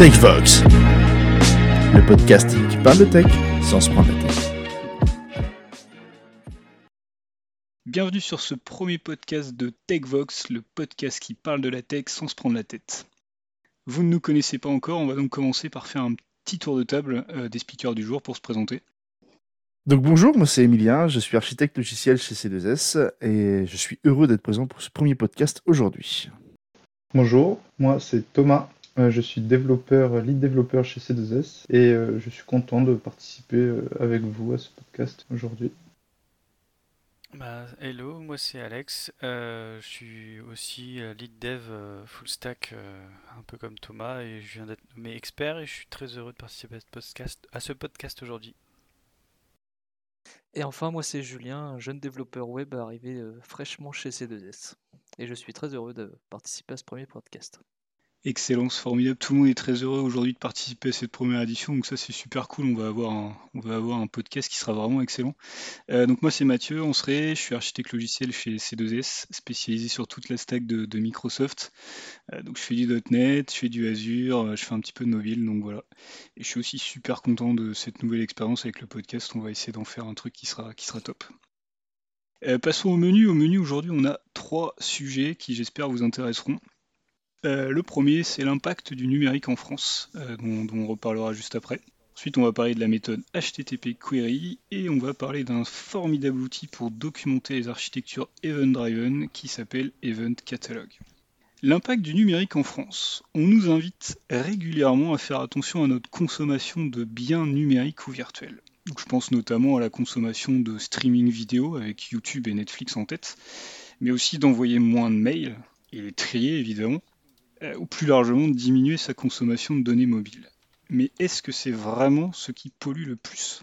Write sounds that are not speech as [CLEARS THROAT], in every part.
TechVox, le podcast qui parle de tech sans se prendre la tête. Bienvenue sur ce premier podcast de TechVox, le podcast qui parle de la tech sans se prendre la tête. Vous ne nous connaissez pas encore, on va donc commencer par faire un petit tour de table euh, des speakers du jour pour se présenter. Donc bonjour, moi c'est Emilien, je suis architecte logiciel chez C2S et je suis heureux d'être présent pour ce premier podcast aujourd'hui. Bonjour, moi c'est Thomas, je suis développeur, lead développeur chez C2S et euh, je suis content de participer euh, avec vous à ce podcast aujourd'hui. Bah, hello, moi c'est Alex. je suis aussi lead dev full stack, un peu comme Thomas, et je viens d'être nommé expert et je suis très heureux de participer à ce podcast, à ce podcast aujourd'hui. Et enfin, moi c'est Julien, jeune développeur web arrivé fraîchement chez C2S. Et je suis très heureux de participer à ce premier podcast. Excellence, formidable. Tout le monde est très heureux aujourd'hui de participer à cette première édition, donc ça c'est super cool. On va avoir un, on va avoir podcast qui sera vraiment excellent. Euh, donc moi c'est Mathieu, on serait, je suis architecte logiciel chez C2S, spécialisé sur toute la stack de, Microsoft. Euh, donc je fais du .NET, je fais du Azure, euh, je fais un petit peu de mobile, donc voilà. Et je suis aussi super content de cette nouvelle expérience avec le podcast. On va essayer d'en faire un truc qui sera, qui sera top. passons au menu. Au menu aujourd'hui, on a trois sujets qui j'espère vous intéresseront. Euh, le premier, c'est l'impact du numérique en France, euh, dont, on reparlera juste après. Ensuite, on va parler de la méthode HTTP Query et on va parler d'un formidable outil pour documenter les architectures event-driven qui s'appelle Event Catalog. L'impact du numérique en France. On nous invite régulièrement à faire attention à notre consommation de biens numériques ou virtuels. je pense notamment à la consommation de streaming vidéo avec YouTube et Netflix en tête, mais aussi d'envoyer moins de mails et les trier évidemment, euh, ou plus largement diminuer sa consommation de données mobiles. Mais est-ce que c'est vraiment ce qui pollue le plus?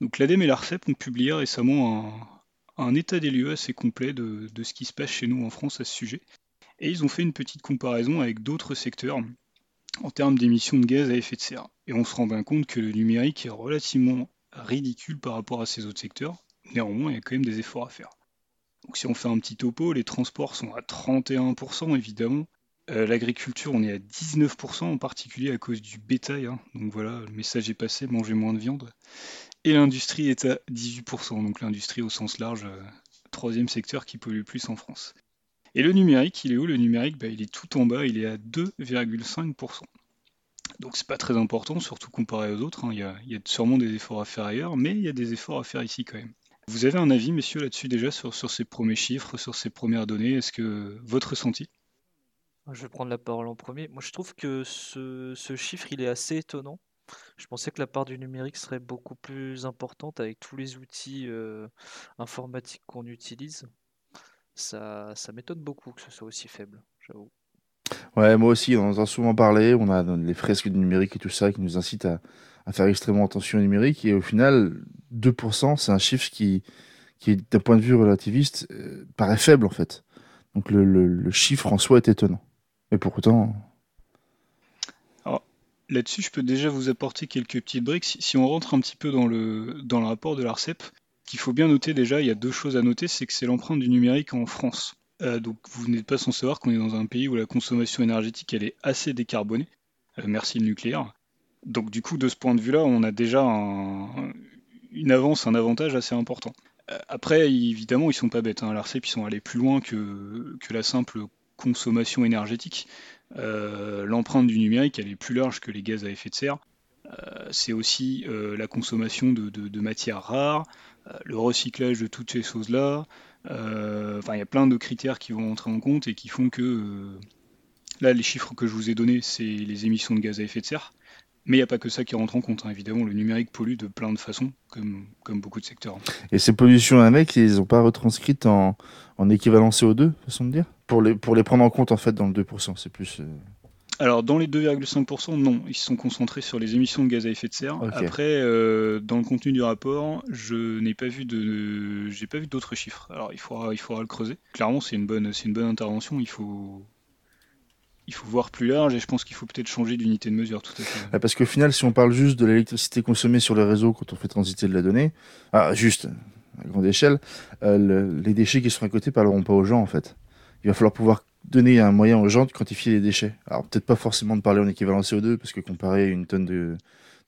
Donc l'ADEME et l'ARCEP ont publié récemment un, état des lieux assez complet de, ce qui se passe chez nous en France à ce sujet. Et ils ont fait une petite comparaison avec d'autres secteurs en termes d'émissions de gaz à effet de serre. Et on se rend bien compte que le numérique est relativement ridicule par rapport à ces autres secteurs. Néanmoins, il y a quand même des efforts à faire. Donc si on fait un petit topo, les transports sont à 31% évidemment, euh, l'agriculture, on est à 19%, en particulier à cause du bétail. Hein. Donc voilà, le message est passé, mangez moins de viande. Et l'industrie est à 18%, donc l'industrie au sens large, euh, troisième secteur qui pollue le plus en France. Et le numérique, il est où Le numérique, bah, il est tout en bas, il est à 2,5%. Donc c'est pas très important, surtout comparé aux autres. Hein. Il, y a, sûrement des efforts à faire ailleurs, mais il y a des efforts à faire ici quand même. Vous avez un avis, messieurs, là-dessus déjà sur, sur ces premiers chiffres, sur ces premières données? Est-ce que votre ressenti? Je vais prendre la parole en premier. Moi, je trouve que ce, chiffre, il est assez étonnant. Je pensais que la part du numérique serait beaucoup plus importante avec tous les outils euh, informatiques qu'on utilise. Ça, ça m'étonne beaucoup que ce soit aussi faible, j'avoue. Ouais, moi aussi, on en a souvent parlé. On a les fresques du numérique et tout ça qui nous incitent à, faire extrêmement attention au numérique. Et au final, 2%, c'est un chiffre qui, qui d'un point de vue relativiste, euh, paraît faible en fait. Donc le chiffre en soi est étonnant. Mais pourtant. là-dessus, je peux déjà vous apporter quelques petites briques. Si, on rentre un petit peu dans le, rapport de l'ARCEP, qu'il faut bien noter déjà, il y a deux choses à noter, c'est que c'est l'empreinte du numérique en France. Euh, donc vous n'êtes pas sans savoir qu'on est dans un pays où la consommation énergétique elle est assez décarbonée. Euh, merci le nucléaire. Donc du coup, de ce point de vue-là, on a déjà une avance, un avantage assez important. Euh, après, évidemment, ils sont pas bêtes. Hein. L'ARCEP, ils sont allés plus loin que, que la simple consommation énergétique. Euh, l'empreinte du numérique, elle est plus large que les gaz à effet de serre. Euh, c'est aussi euh, la consommation de, matières rares, le recyclage de toutes ces choses-là. Enfin, il y a plein de critères qui vont entrer en compte et qui font que là, les chiffres que je vous ai donnés, c'est les émissions de gaz à effet de serre. Mais il n'y a pas que ça qui rentre en compte. Hein. Évidemment, le numérique pollue de plein de façons, comme, beaucoup de secteurs. Et ces pollutions avec, ils n'ont pas retranscrites en, en équivalent CO2, façon de dire? Pour les, pour les prendre en compte, en fait, dans le 2%, c'est plus... Euh, Alors, dans les 2,5%, non. Ils se sont concentrés sur les émissions de gaz à effet de serre. Après, euh, dans le contenu du rapport, je n'ai pas vu de, j'ai pas vu d'autres chiffres. Alors, il faudra, il faudra le creuser. Clairement, c'est une bonne, c'est une bonne intervention. Il faut, il faut voir plus large et je pense qu'il faut peut-être changer d'unité de mesure tout à fait. Parce qu'au final, si on parle juste de l'électricité consommée sur le réseau quand on fait transiter de la donnée, ah, juste à grande échelle, euh, les déchets qui seront à côté parleront pas aux gens en fait. Il va falloir pouvoir donner un moyen aux gens de quantifier les déchets. Alors peut-être pas forcément de parler en équivalent CO2, parce que comparer une tonne de,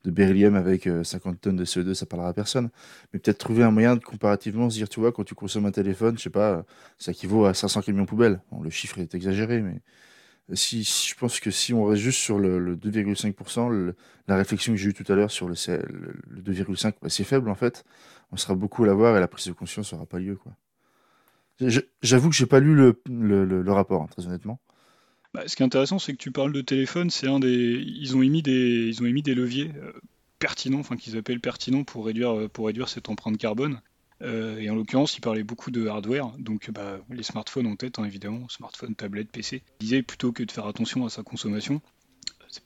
de beryllium avec 50 tonnes de CO2, ça parlera à personne. Mais peut-être trouver un moyen de comparativement se dire, tu vois, quand tu consommes un téléphone, je sais pas, ça équivaut à 500 camions poubelles. Bon, le chiffre est exagéré, mais si, je pense que si on reste juste sur le, 2,5%, la réflexion que j'ai eue tout à l'heure sur le, le 2,5, bah, c'est faible en fait. On sera beaucoup à l'avoir et la prise de conscience n'aura pas lieu. quoi. J'avoue que j'ai pas lu le, rapport, hein, très honnêtement. Bah, ce qui est intéressant, c'est que tu parles de téléphone. C'est un des, ils ont émis des, ils ont émis des leviers euh, pertinents, enfin qu'ils appellent pertinents pour réduire, euh, pour réduire cette empreinte carbone. Euh, et en l'occurrence, il parlait beaucoup de hardware, donc bah, les smartphones en tête, hein, évidemment, smartphones, tablettes, PC. Il disait plutôt que de faire attention à sa consommation,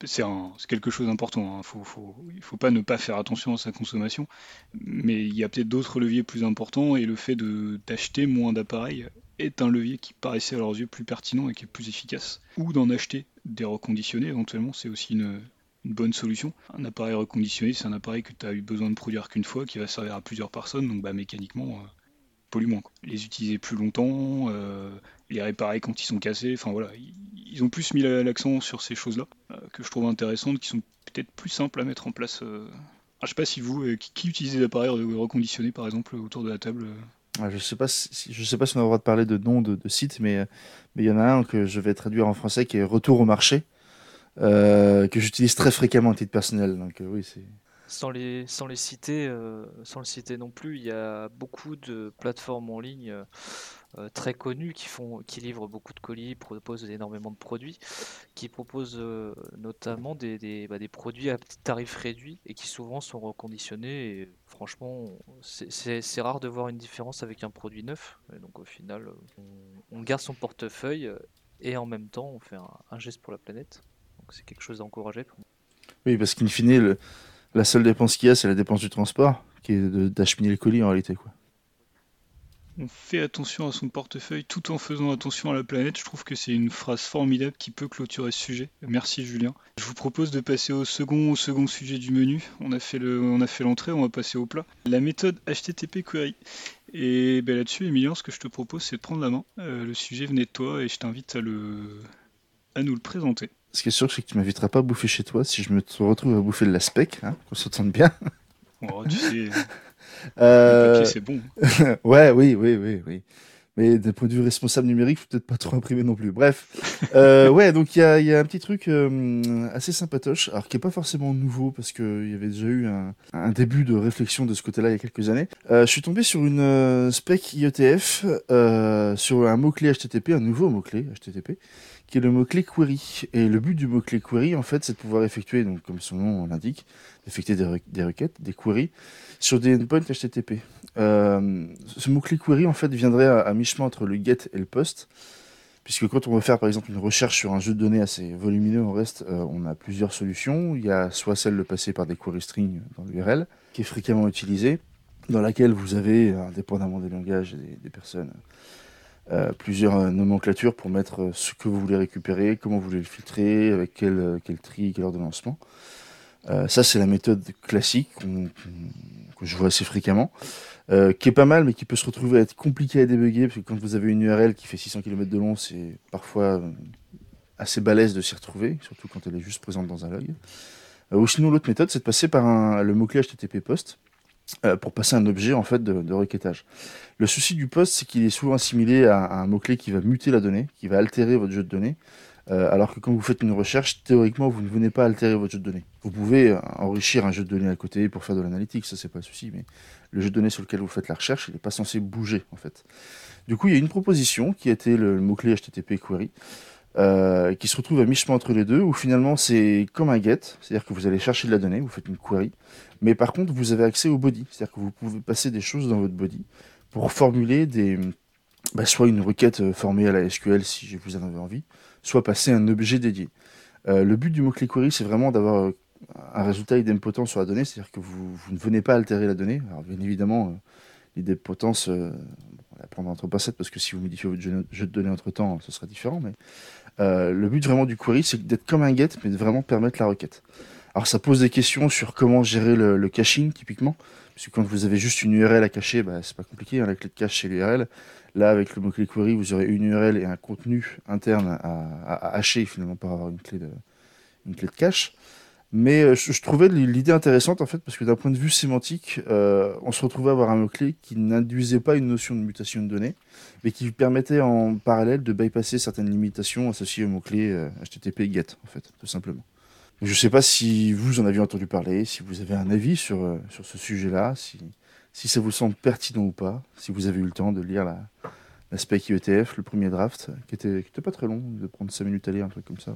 c'est quelque chose d'important. Hein. ne il faut pas ne pas faire attention à sa consommation, mais il y a peut-être d'autres leviers plus importants et le fait d'acheter moins d'appareils est un levier qui paraissait à leurs yeux plus pertinent et qui est plus efficace. Ou d'en acheter des reconditionnés, éventuellement, c'est aussi une, bonne solution. Un appareil reconditionné, c'est un appareil que tu as eu besoin de produire qu'une fois, qui va servir à plusieurs personnes, donc bah, mécaniquement, euh, moins. Les utiliser plus longtemps, euh, les réparer quand ils sont cassés, enfin voilà, ils ont plus mis l'accent sur ces choses-là, euh, que je trouve intéressantes, qui sont peut-être plus simples à mettre en place. Euh. Ah, sais pas si vous, qui, utilise des appareils reconditionnés par exemple autour de la table je sais sais pas si on a le droit de parler de nom de, de site, mais mais il y en a un que je vais traduire en français qui est Retour au marché, que j'utilise très fréquemment à titre personnel. Donc oui, sans les, sans les citer, euh, sans le citer non plus, il y a beaucoup de plateformes en ligne euh, euh, très connues qui font, qui livrent beaucoup de colis, proposent énormément de produits, qui proposent notamment des, des, bah, produits à tarif réduit et qui souvent sont reconditionnés. Et franchement, c'est rare de voir une différence avec un produit neuf. Et donc au final, on, garde son portefeuille et en même temps, on fait un, geste pour la planète. Donc c'est quelque chose à encourager. Oui, parce qu'in fine, le la seule dépense qu'il y a, c'est la dépense du transport, qui est d'acheminer le colis en réalité. Quoi. On fait attention à son portefeuille tout en faisant attention à la planète. Je trouve que c'est une phrase formidable qui peut clôturer ce sujet. Merci Julien. Je vous propose de passer au second, second sujet du menu. On a fait l'entrée, on va passer au plat. La méthode HTTP query. Et ben là-dessus, Emilien, ce que je te propose, c'est de prendre la main. Euh, le sujet venait de toi et je t'invite à à nous le présenter. Ce qui est sûr, c'est que tu m'inviteras pas à bouffer chez toi si je me retrouve à bouffer de la spec, hein, qu'on s'entende bien. [LAUGHS] Oh, tu sais, euh... c'est bon. [LAUGHS] ouais, oui, oui, oui, oui. Mais d'un point de vue responsable numérique, faut peut-être pas trop imprimer non plus. Bref, [LAUGHS] euh, ouais, donc il y a, y a, un petit truc euh, assez sympatoche, alors qui est pas forcément nouveau parce qu'il y avait déjà eu un, un, début de réflexion de ce côté-là il y a quelques années. Euh, je suis tombé sur une spec IETF sur un mot-clé HTTP, un nouveau mot-clé HTTP, qui est le mot-clé query. Et le but du mot-clé query, en fait, c'est de pouvoir effectuer, donc comme son nom l'indique, effectuer des, requêtes, des queries, sur des endpoints HTTP. Euh, ce mot-clé query, en fait, viendrait à, mi-chemin entre le get et le post, puisque quand on veut faire, par exemple, une recherche sur un jeu de données assez volumineux, on reste, euh, on a plusieurs solutions. Il y a soit celle de passer par des query strings dans l'URL, qui est fréquemment utilisée, dans laquelle vous avez, indépendamment des langages et des personnes, euh, plusieurs euh, nomenclatures pour mettre euh, ce que vous voulez récupérer, comment vous voulez le filtrer, avec quel, quel tri, quelle heure de lancement. ça, c'est la méthode classique que je vois assez fréquemment, qui est pas mal, mais qui peut se retrouver à être compliqué à débugger, parce que quand vous avez une URL qui fait 600 km de long, c'est parfois assez balèze de s'y retrouver, surtout quand elle est juste présente dans un log. ou sinon, l'autre méthode, c'est de passer par le mot-clé HTTP post, euh, pour passer un objet en fait de, requêtage. Le souci du post, c'est qu'il est souvent assimilé à, un mot-clé qui va muter la donnée, qui va altérer votre jeu de données, euh, alors que quand vous faites une recherche, théoriquement, vous ne venez pas altérer votre jeu de données. Vous pouvez euh, enrichir un jeu de données à côté pour faire de l'analytique, ça c'est pas le souci, mais le jeu de données sur lequel vous faites la recherche, il n'est pas censé bouger en fait. Du coup, il y a une proposition qui a été le mot-clé HTTP query, euh, qui se retrouve à mi-chemin entre les deux, où finalement c'est comme un get, c'est-à-dire que vous allez chercher de la donnée, vous faites une query, mais par contre vous avez accès au body, c'est-à-dire que vous pouvez passer des choses dans votre body pour formuler des, bah, soit une requête euh, formée à la SQL si vous en avez envie, soit passer un objet dédié. Euh, le but du mot-clé query, c'est vraiment d'avoir un résultat idempotent sur la donnée, c'est-à-dire que vous, ne venez pas altérer la donnée. Alors bien évidemment, l'idempotence, on va la prendre entre pincettes parce que si vous modifiez votre jeu, de données entre temps, ce sera différent, mais euh, le but vraiment du query, c'est d'être comme un get, mais de vraiment permettre la requête. Alors ça pose des questions sur comment gérer le, caching typiquement, parce que quand vous avez juste une URL à cacher, bah, c'est pas compliqué, hein, la clé de cache c'est l'URL. Là avec le mot-clé query, vous aurez une URL et un contenu interne à, hacher finalement pour avoir une clé de, une clé de cache. Mais euh, je, trouvais l'idée intéressante en fait parce que d'un point de vue sémantique, euh, on se retrouvait à avoir un mot-clé qui n'induisait pas une notion de mutation de données, mais qui permettait en parallèle de bypasser certaines limitations associées au mot-clé HTTP euh, GET en fait, tout simplement. Je ne sais pas si vous en avez entendu parler, si vous avez un avis sur, sur ce sujet-là, si, si ça vous semble pertinent ou pas, si vous avez eu le temps de lire la, l'aspect IETF, le premier draft, qui était, qui était pas très long, de prendre 5 minutes à lire, un truc comme ça.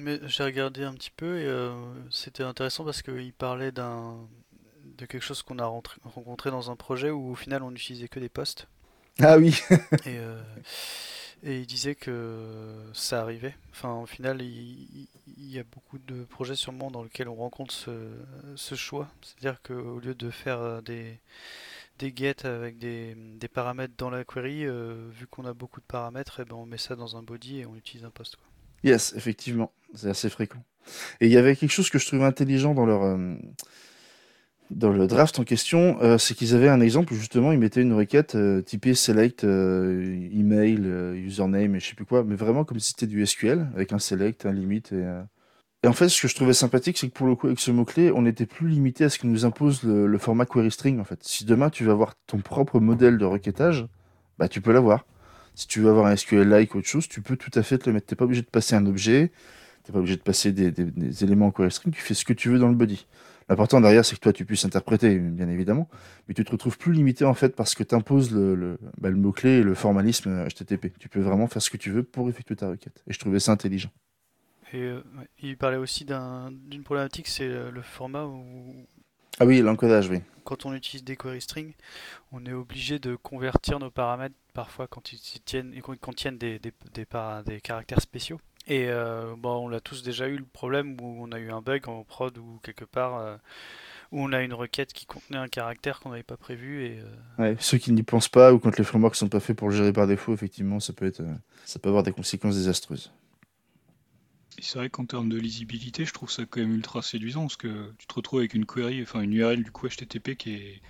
Mais j'ai regardé un petit peu et euh, c'était intéressant parce qu'il parlait d'un de quelque chose qu'on a rencontré dans un projet où au final on n'utilisait que des postes. Ah oui. [LAUGHS] et, euh, et il disait que ça arrivait. Enfin, au final, il, y a beaucoup de projets sûrement dans lesquels on rencontre ce, ce choix. C'est-à-dire qu'au lieu de faire euh, des, des get avec des, des paramètres dans la query, vu qu'on a beaucoup de paramètres, et eh ben on met ça dans un body et on utilise un post. Quoi. Yes, effectivement, c'est assez fréquent. Et il y avait quelque chose que je trouvais intelligent dans leur euh, dans le draft en question, euh, c'est qu'ils avaient un exemple où justement ils mettaient une requête euh, typée select email, username et je sais plus quoi, mais vraiment comme si c'était du SQL avec un select, un limit et, en fait ce que je trouvais sympathique c'est que pour le coup avec ce mot clé on n'était plus limité à ce que nous impose le, le, format query string en fait. Si demain tu veux avoir ton propre modèle de requêtage, bah tu peux l'avoir. Si tu veux avoir un SQL-like ou autre chose, tu peux tout à fait te le mettre. Tu n'es pas obligé de passer un objet, tu n'es pas obligé de passer des, éléments en query string, tu fais ce que tu veux dans le body. L'important derrière, c'est que toi, tu puisses interpréter, bien évidemment, mais tu te retrouves plus limité en fait parce que tu imposes le, bah, le mot-clé et le formalisme HTTP. Tu peux vraiment faire ce que tu veux pour effectuer ta requête. Et je trouvais ça intelligent. Et euh, il parlait aussi d'une problématique, c'est le format où ah oui, l'encodage, oui. Quand on utilise des query strings, on est obligé de convertir nos paramètres parfois quand ils tiennent, contiennent des, des, des, caractères spéciaux. Et euh, bon, on a tous déjà eu le problème où on a eu un bug en prod ou quelque part euh, où on a une requête qui contenait un caractère qu'on n'avait pas prévu. Et, euh, ouais, ceux qui n'y pensent pas ou quand les frameworks sont pas faits pour le gérer par défaut, effectivement, ça peut, être, ça peut avoir des conséquences désastreuses c'est vrai qu'en termes de lisibilité, je trouve ça quand même ultra séduisant parce que tu te retrouves avec une query, enfin une URL du coup HTTP qui est,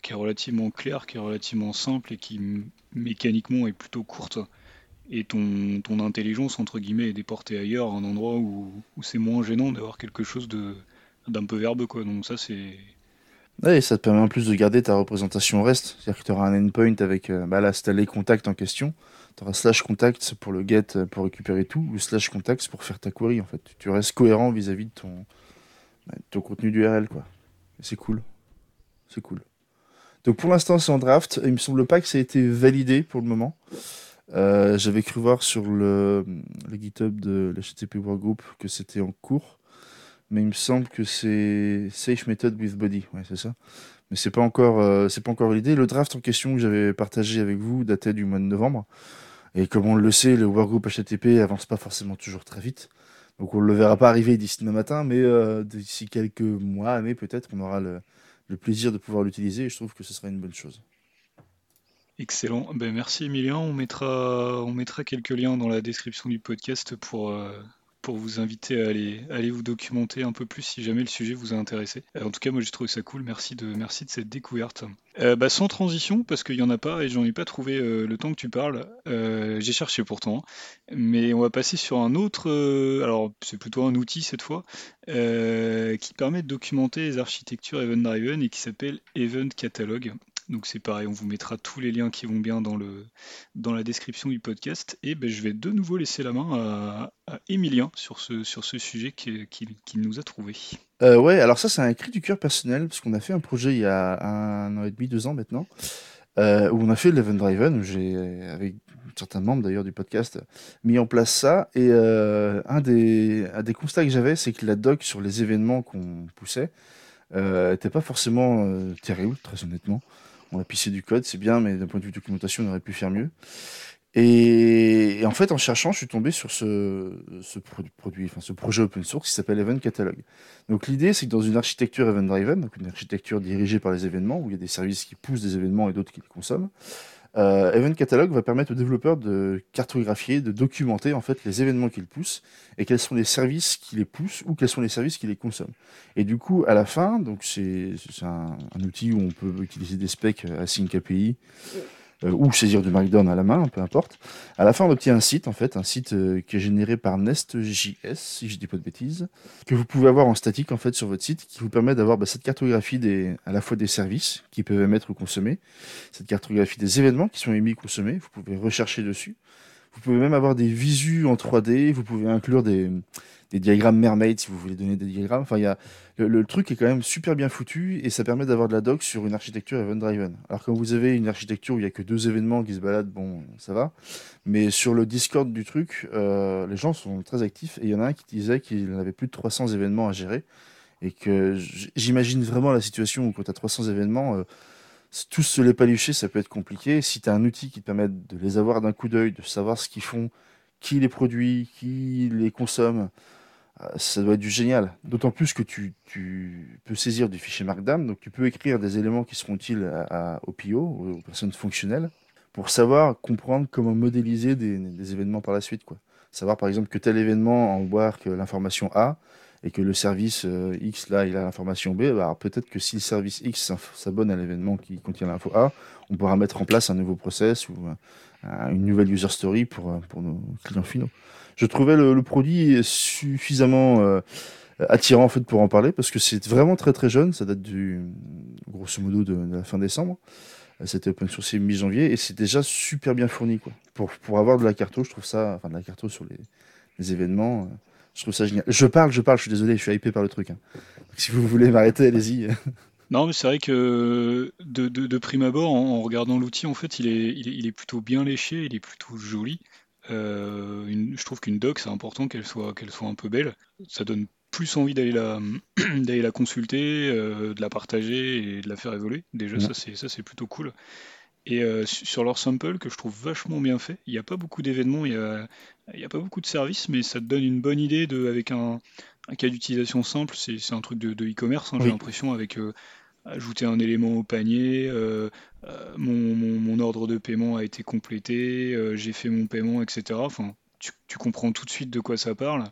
qui est relativement claire, qui est relativement simple et qui mécaniquement est plutôt courte. Et ton, ton intelligence, entre guillemets, est déportée ailleurs, à un endroit où, où c'est moins gênant d'avoir quelque chose de d'un peu verbeux. Quoi. Donc ça, c'est, Ouais, ça te permet en plus de garder ta représentation REST. C'est-à-dire que tu auras un endpoint avec, euh, bah là, c'est les contacts en question. Tu auras slash contact pour le get, euh, pour récupérer tout, ou slash contacts pour faire ta query, en fait. Tu restes cohérent vis-à-vis de ton, bah, ton contenu d'URL, quoi. C'est cool. C'est cool. Donc pour l'instant, c'est en draft. Il me semble pas que ça a été validé pour le moment. Euh, j'avais cru voir sur le, GitHub de l'HTTP Workgroup que c'était en cours mais il me semble que c'est Safe Method with Body, ouais, c'est ça. Mais c'est pas euh, pas encore validé. Le draft en question que j'avais partagé avec vous datait du mois de novembre. Et comme on le sait, le workgroup HTTP avance pas forcément toujours très vite. Donc on ne le verra pas arriver d'ici demain matin, mais euh, d'ici quelques mois, peut-être, on aura le, plaisir de pouvoir l'utiliser et je trouve que ce sera une bonne chose. Excellent. Ben, merci Emilien. On mettra, on mettra quelques liens dans la description du podcast pour, euh, pour vous inviter à aller, vous documenter un peu plus si jamais le sujet vous a intéressé. Euh, en tout cas, moi j'ai trouvé ça cool. Merci de, merci de cette découverte. Euh, bah, sans transition, parce qu'il n'y en a pas et j'en ai pas trouvé euh, le temps que tu parles. j'ai cherché pourtant. Mais on va passer sur un autre. alors, c'est plutôt un outil cette fois qui permet de documenter les architectures event-driven et qui s'appelle Event Catalog. Donc c'est pareil, on vous mettra tous les liens qui vont bien dans, le, dans la description du podcast. Et ben, je vais de nouveau laisser la main à, Emilien sur ce, sur ce sujet qu'il nous a trouvé. Euh, ouais, alors ça c'est un cri du cœur personnel, parce qu'on a fait un projet il y a un an et demi, deux ans maintenant, euh, où on a fait l'Event Driven, où j'ai, avec certains membres d'ailleurs du podcast, mis en place ça. Et euh, un, des, un des constats que j'avais, c'est que la doc sur les événements qu'on poussait n'était pas forcément terrible, très honnêtement on a pissé du code, c'est bien, mais d'un point de vue documentation, on aurait pu faire mieux. Et, en fait, en cherchant, je suis tombé sur ce, produit, ce projet open source qui s'appelle Event Catalog. Donc l'idée, c'est que dans une architecture event-driven, donc une architecture dirigée par les événements, où il y a des services qui poussent des événements et d'autres qui les consomment, euh, Event Catalog va permettre aux développeurs de cartographier, de documenter en fait les événements qu'ils poussent et quels sont les services qui les poussent ou quels sont les services qui les consomment. Et du coup, à la fin, donc c'est un, un, outil où on peut utiliser des specs async API. Ou saisir du Markdown à la main, peu importe. À la fin, on obtient un site, en fait, un site euh, qui est généré par Nest.js, si je dis pas de bêtises, que vous pouvez avoir en statique, en fait, sur votre site, qui vous permet d'avoir bah, cette cartographie des, à la fois des services qui peuvent émettre ou consommer, cette cartographie des événements qui sont émis ou consommés, vous pouvez rechercher dessus. Vous pouvez même avoir des visus en 3D, vous pouvez inclure des, des diagrammes Mermaid si vous voulez donner des diagrammes. Enfin, y a, le, truc est quand même super bien foutu et ça permet d'avoir de la doc sur une architecture event-driven. Alors quand vous avez une architecture où il n'y a que deux événements qui se baladent, bon, ça va. Mais sur le Discord du truc, euh, les gens sont très actifs et il y en a un qui disait qu'il avait plus de 300 événements à gérer et que j'imagine vraiment la situation où quand tu as 300 événements, euh, tous se les palucher, ça peut être compliqué. Si tu as un outil qui te permet de les avoir d'un coup d'œil, de savoir ce qu'ils font, qui les produit, qui les consomme, ça doit être du génial. D'autant plus que tu, peux saisir du fichier Markdown, donc tu peux écrire des éléments qui seront utiles à, au PIO, aux personnes fonctionnelles, pour savoir, comprendre comment modéliser des, événements par la suite. Quoi. Savoir par exemple que tel événement embarque l'information A, et que le service euh, X, là, il a l'information B, bah, peut-être que si le service X s'abonne à l'événement qui contient l'info A, on pourra mettre en place un nouveau process ou une nouvelle user story pour, pour nos clients finaux je trouvais le, produit suffisamment euh, attirant en fait pour en parler parce que c'est vraiment très très jeune, ça date du grosso modo de, la fin décembre. Euh, c'était open source mi-janvier et c'est déjà super bien fourni quoi. Pour, pour avoir de la carto, je trouve ça, enfin de la carto sur les, les événements, euh, je trouve ça génial. Je parle, je parle, je suis désolé, je suis hypé par le truc. Hein. si vous voulez m'arrêter, allez-y. [LAUGHS] Non, mais c'est vrai que de, de, de, prime abord, en, regardant l'outil, en fait, il est, il est, il est plutôt bien léché, il est plutôt joli. Euh, je trouve qu'une doc, c'est important qu'elle soit, qu'elle soit un peu belle. Ça donne plus envie d'aller la, [CLEARS THROAT] d'aller la consulter, euh, de la partager et de la faire évoluer. Déjà, ça, c'est, ça, c'est plutôt cool. Et euh, sur leur sample, que je trouve vachement bien fait, il n'y a pas beaucoup d'événements, il n'y a, a, pas beaucoup de services, mais ça te donne une bonne idée de, avec un, cas d'utilisation simple. C'est, un truc de, e-commerce, hein, j'ai l'impression, avec ajouter un élément au panier, euh, euh, mon, ordre de paiement a été complété, euh, j'ai fait mon paiement, etc. Enfin, tu, comprends tout de suite de quoi ça parle.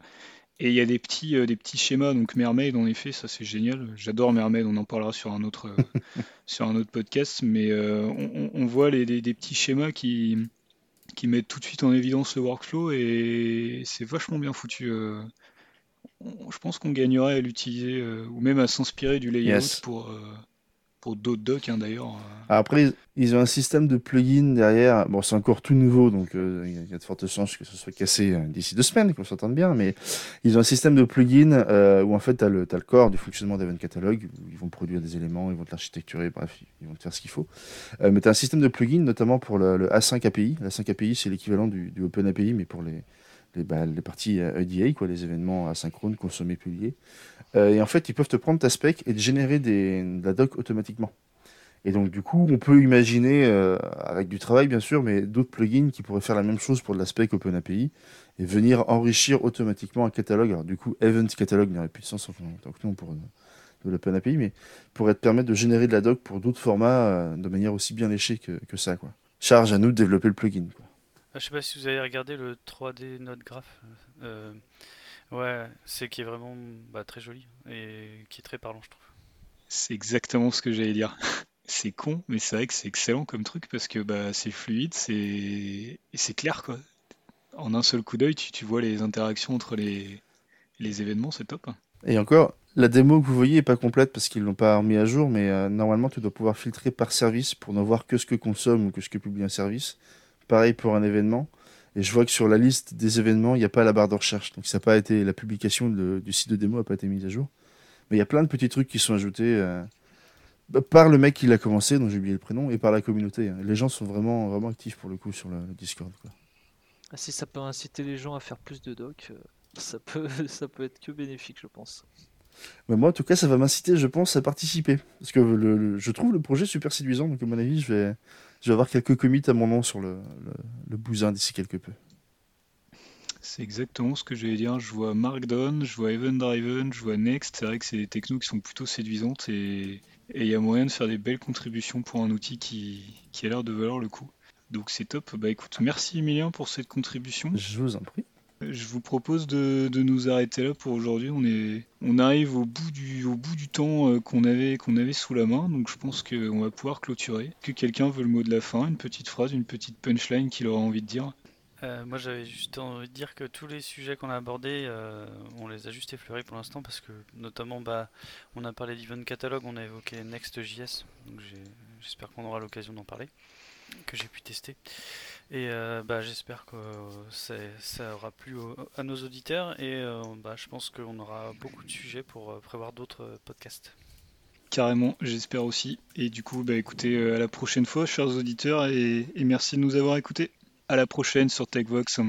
Et il y a des petits, des petits schémas, donc Mermaid en effet, ça c'est génial. J'adore Mermaid, on en parlera sur un autre, [LAUGHS] sur un autre podcast, mais on, voit les, des petits schémas qui, qui mettent tout de suite en évidence le workflow et c'est vachement bien foutu je pense qu'on gagnerait à l'utiliser euh, ou même à s'inspirer du layout pour, euh, pour d'autres docs hein, d'ailleurs. Euh. Après, ils ont un système de plugin derrière. Bon, c'est encore tout nouveau, donc il y a de fortes chances que ce soit cassé d'ici deux semaines, qu'on s'entende bien. Mais ils ont un système de plugin où en fait, tu as, le corps du fonctionnement d'Event Catalog. Où ils vont produire des éléments, ils vont te l'architecturer, bref, ils vont te faire ce qu'il faut. mais tu as un système de plugin, notamment pour le, A5 API. L'A5 API, c'est l'équivalent du, du Open API, mais pour les, les, bah, les parties EDA, quoi, les événements asynchrones, consommés, publiés. Euh, et en fait, ils peuvent te prendre ta spec et te générer des, de la doc automatiquement. Et donc, du coup, on peut imaginer, euh, avec du travail bien sûr, mais d'autres plugins qui pourraient faire la même chose pour de la spec OpenAPI et venir enrichir automatiquement un catalogue. Alors, du coup, Event Catalog n'aurait plus de sens en tant que nom pour de l'OpenAPI, mais pourrait te permettre de générer de la doc pour d'autres formats euh, de manière aussi bien léchée que, ça. Charge à nous de développer le plugin. Ah, je sais pas si vous avez regardé le 3D Node Graph. Euh, ouais, c'est qui est vraiment bah, très joli et qui est très parlant, je trouve. C'est exactement ce que j'allais dire. [LAUGHS] c'est con, mais c'est vrai que c'est excellent comme truc parce que bah, c'est fluide, c'est c'est clair quoi. En un seul coup d'œil, tu, vois les interactions entre les, les événements, c'est top. Et encore, la démo que vous voyez est pas complète parce qu'ils l'ont pas remis à jour, mais euh, normalement tu dois pouvoir filtrer par service pour ne voir que ce que consomme ou que ce que publie un service. Pareil pour un événement. Et je vois que sur la liste des événements, il n'y a pas la barre de recherche. Donc ça n'a pas été la publication du site de démo n'a pas été mise à jour. Mais il y a plein de petits trucs qui sont ajoutés euh, bah, par le mec qui l'a commencé, dont j'ai oublié le prénom, et par la communauté. Hein. Les gens sont vraiment, vraiment actifs pour le coup sur le, Discord. Ah, si ça peut inciter les gens à faire plus de docs, euh, ça peut, [LAUGHS] ça peut être que bénéfique, je pense. Mais moi, en tout cas, ça va m'inciter, je pense, à participer. Parce que je trouve le projet super séduisant. Donc, à mon avis, je vais, je vais avoir quelques commits à mon nom sur le, le, bousin d'ici quelque peu. C'est exactement ce que j'allais dire. Je vois Markdown, je vois Event Driven, je vois Next. C'est vrai que c'est des technos qui sont plutôt séduisantes et il y a moyen de faire des belles contributions pour un outil qui, qui a l'air de valoir le coup. Donc c'est top. Bah écoute, merci Emilien pour cette contribution. Je vous en prie. Je vous propose de, nous arrêter là pour aujourd'hui. On, est, on arrive au bout du, au bout du temps euh, qu'on avait, qu'on avait sous la main, donc je pense qu'on va pouvoir clôturer. Que quelqu'un veut le mot de la fin, une petite phrase, une petite punchline qu'il aura envie de dire euh, moi j'avais juste envie de dire que tous les sujets qu'on a abordés, euh, on les a juste effleurés pour l'instant parce que notamment bah, on a parlé d'Event Catalog, on a évoqué Next.js, donc j'espère qu'on aura l'occasion d'en parler, que j'ai pu tester. Et euh, bah, j'espère que ça aura plu à nos auditeurs et bah, je pense qu'on aura beaucoup de sujets pour prévoir d'autres podcasts. Carrément, j'espère aussi. Et du coup, bah, écoutez, à la prochaine fois, chers auditeurs, et merci de nous avoir écoutés. À la prochaine sur TechVox.